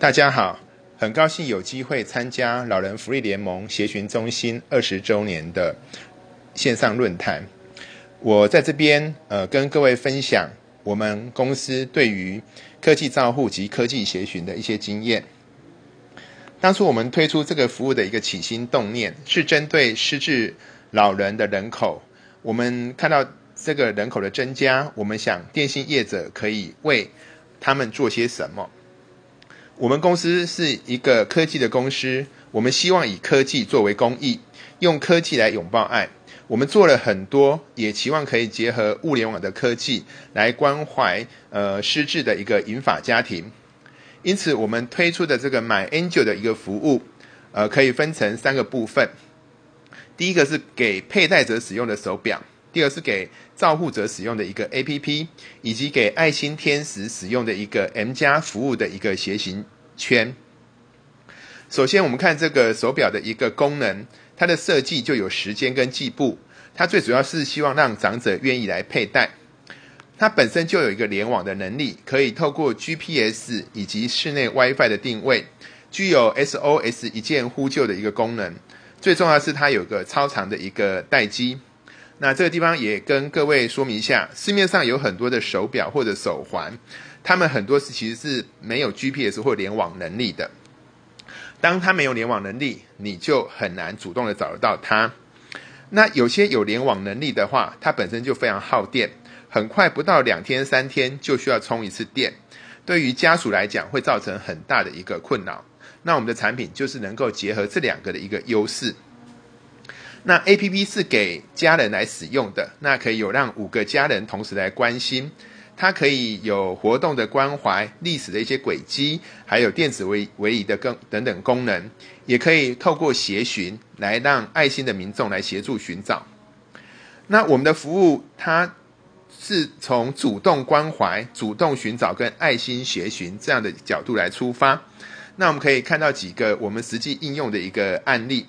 大家好，很高兴有机会参加老人福利联盟协寻中心二十周年的线上论坛。我在这边呃跟各位分享我们公司对于科技照护及科技协寻的一些经验。当初我们推出这个服务的一个起心动念，是针对失智老人的人口。我们看到这个人口的增加，我们想电信业者可以为他们做些什么？我们公司是一个科技的公司，我们希望以科技作为公益，用科技来拥抱爱。我们做了很多，也期望可以结合物联网的科技来关怀呃失智的一个银发家庭。因此，我们推出的这个 My Angel 的一个服务，呃，可以分成三个部分。第一个是给佩戴者使用的手表，第二是给照护者使用的一个 APP，以及给爱心天使使用的一个 M 加服务的一个鞋型圈。首先，我们看这个手表的一个功能，它的设计就有时间跟计步，它最主要是希望让长者愿意来佩戴。它本身就有一个联网的能力，可以透过 GPS 以及室内 WiFi 的定位，具有 SOS 一键呼救的一个功能。最重要是它有个超长的一个待机。那这个地方也跟各位说明一下，市面上有很多的手表或者手环，它们很多是其实是没有 GPS 或联网能力的。当它没有联网能力，你就很难主动的找得到它。那有些有联网能力的话，它本身就非常耗电。很快不到两天三天就需要充一次电，对于家属来讲会造成很大的一个困扰。那我们的产品就是能够结合这两个的一个优势。那 A P P 是给家人来使用的，那可以有让五个家人同时来关心，它可以有活动的关怀、历史的一些轨迹，还有电子围围仪的更等等功能，也可以透过协寻来让爱心的民众来协助寻找。那我们的服务它。是从主动关怀、主动寻找跟爱心协寻这样的角度来出发。那我们可以看到几个我们实际应用的一个案例。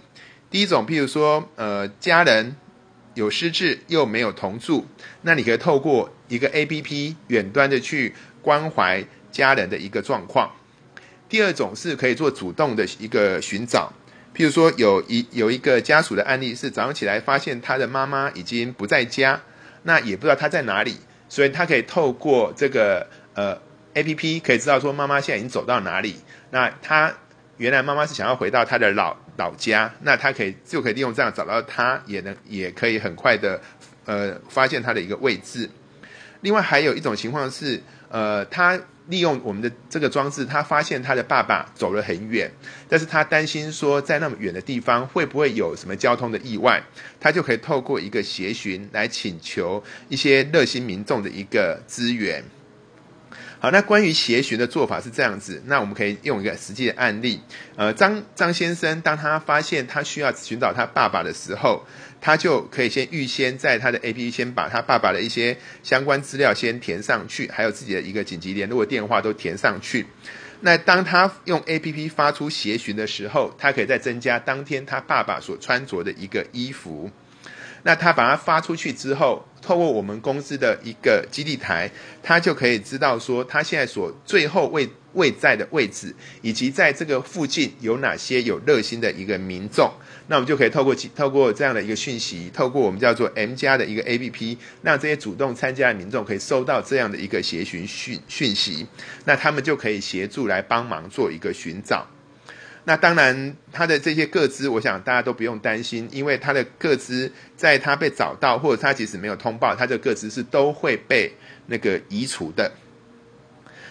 第一种，譬如说，呃，家人有失智又没有同住，那你可以透过一个 A P P 远端的去关怀家人的一个状况。第二种是可以做主动的一个寻找，譬如说有一有一个家属的案例是早上起来发现他的妈妈已经不在家。那也不知道他在哪里，所以他可以透过这个呃 A P P 可以知道说妈妈现在已经走到哪里。那他原来妈妈是想要回到他的老老家，那他可以就可以利用这样找到他，也能也可以很快的呃发现他的一个位置。另外还有一种情况是呃他。利用我们的这个装置，他发现他的爸爸走了很远，但是他担心说在那么远的地方会不会有什么交通的意外，他就可以透过一个协寻来请求一些热心民众的一个资源。好，那关于协寻的做法是这样子，那我们可以用一个实际的案例。呃，张张先生当他发现他需要寻找他爸爸的时候，他就可以先预先在他的 A P P 先把他爸爸的一些相关资料先填上去，还有自己的一个紧急联络电话都填上去。那当他用 A P P 发出协寻的时候，他可以再增加当天他爸爸所穿着的一个衣服。那他把它发出去之后，透过我们公司的一个基地台，他就可以知道说他现在所最后位位在的位置，以及在这个附近有哪些有热心的一个民众。那我们就可以透过透过这样的一个讯息，透过我们叫做 M 加的一个 A P P，让这些主动参加的民众可以收到这样的一个协寻讯讯息，那他们就可以协助来帮忙做一个寻找。那当然，他的这些个资，我想大家都不用担心，因为他的个资在他被找到，或者他即使没有通报，他的个资是都会被那个移除的。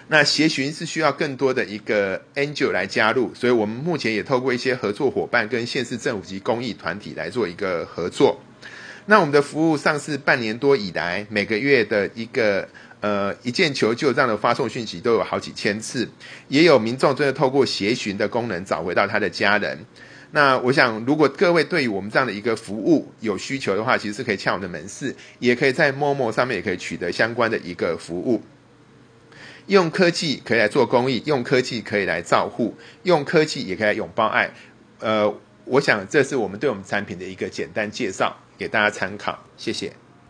那协寻是需要更多的一个 angel 来加入，所以我们目前也透过一些合作伙伴跟县市政府及公益团体来做一个合作。那我们的服务上市半年多以来，每个月的一个。呃，一键求救这样的发送讯息都有好几千次，也有民众真的透过协寻的功能找回到他的家人。那我想，如果各位对于我们这样的一个服务有需求的话，其实是可以敲我们的门市，也可以在陌陌上面也可以取得相关的一个服务。用科技可以来做公益，用科技可以来照护，用科技也可以来拥抱爱。呃，我想这是我们对我们产品的一个简单介绍，给大家参考。谢谢。